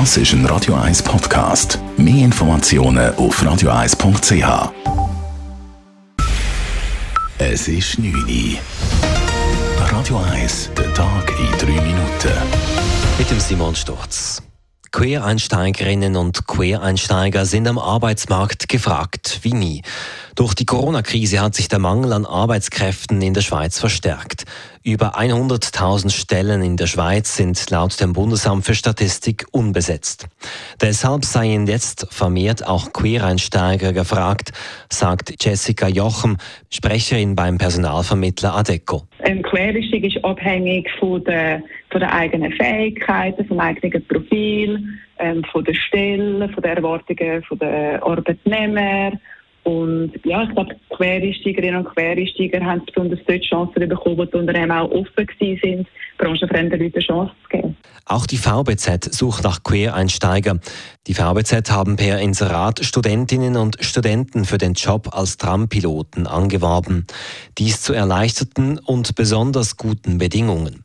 Das ist ein Radio 1 Podcast. Mehr Informationen auf radio1.ch. Es ist 9 Uhr. Radio 1, der Tag in 3 Minuten. Mit dem Simon Sturz. Quereinsteigerinnen und Quereinsteiger sind am Arbeitsmarkt gefragt wie nie. Durch die Corona-Krise hat sich der Mangel an Arbeitskräften in der Schweiz verstärkt. Über 100.000 Stellen in der Schweiz sind laut dem Bundesamt für Statistik unbesetzt. Deshalb seien jetzt vermehrt auch Quereinsteiger gefragt, sagt Jessica Jochem, Sprecherin beim Personalvermittler ADECO. Ein Quereinstieg ist abhängig von der, von der eigenen Fähigkeiten, vom eigenen Profil, ähm, von der Stelle, von den Erwartungen der Arbeitnehmer und ja, ich glaube, Quereinsteigerinnen und Quereinsteiger haben besonders dort Chancen bekommen, die Unternehmen auch offen sind, branchenfremden Leuten Chancen zu geben. Auch die VBZ sucht nach Quereinsteiger. Die VBZ haben per Inserat Studentinnen und Studenten für den Job als Trampiloten angeworben. Dies zu erleichterten und besonders guten Bedingungen.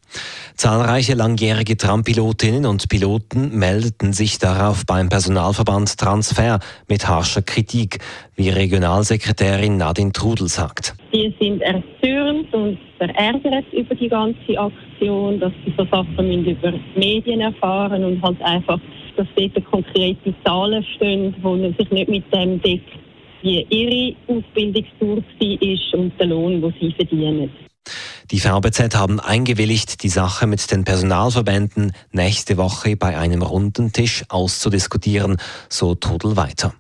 Zahlreiche langjährige Trampilotinnen und Piloten meldeten sich darauf beim Personalverband Transfer mit harscher Kritik, wie Regionalsekretärin Nadine Trudel sagt. Wir sind erzürnt und verärgert über die ganze Aktion, dass sie so Sachen über Medien erfahren und halt einfach, dass dort konkrete Zahlen stehen, die sich nicht mit dem deckt, wie ihre Ausbildungstour war und der Lohn, den sie verdienen. Die VBZ haben eingewilligt, die Sache mit den Personalverbänden nächste Woche bei einem runden Tisch auszudiskutieren, so Trudel weiter.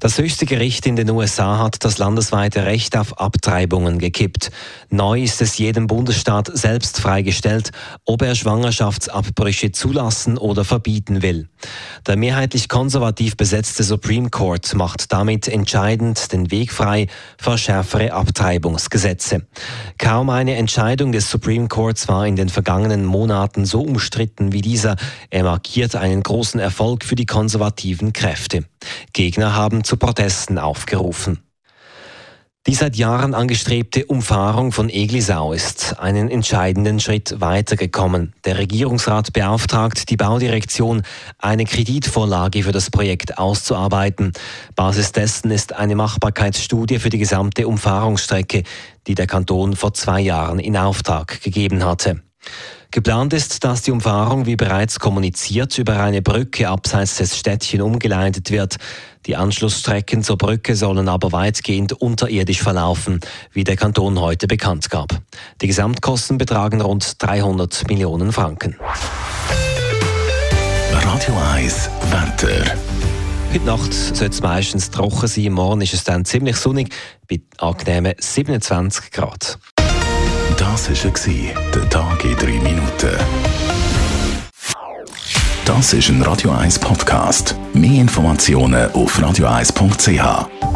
Das höchste Gericht in den USA hat das landesweite Recht auf Abtreibungen gekippt. Neu ist es jedem Bundesstaat selbst freigestellt, ob er Schwangerschaftsabbrüche zulassen oder verbieten will. Der mehrheitlich konservativ besetzte Supreme Court macht damit entscheidend den Weg frei für schärfere Abtreibungsgesetze. Kaum eine Entscheidung des Supreme Courts war in den vergangenen Monaten so umstritten wie dieser. Er markiert einen großen Erfolg für die konservativen Kräfte. Gegner haben zu Protesten aufgerufen. Die seit Jahren angestrebte Umfahrung von Eglisau ist einen entscheidenden Schritt weitergekommen. Der Regierungsrat beauftragt die Baudirektion, eine Kreditvorlage für das Projekt auszuarbeiten. Basis dessen ist eine Machbarkeitsstudie für die gesamte Umfahrungsstrecke, die der Kanton vor zwei Jahren in Auftrag gegeben hatte. Geplant ist, dass die Umfahrung, wie bereits kommuniziert, über eine Brücke abseits des Städtchen umgeleitet wird. Die Anschlussstrecken zur Brücke sollen aber weitgehend unterirdisch verlaufen, wie der Kanton heute bekannt gab. Die Gesamtkosten betragen rund 300 Millionen Franken. Radio 1 Wetter. Heute Nacht soll es meistens trocken sein, morgen ist es dann ziemlich sonnig, bei angenehmen 27 Grad. Das war der Tag in 3 Minuten. Das ist ein Radio 1 Podcast. Mehr Informationen auf radio1.ch.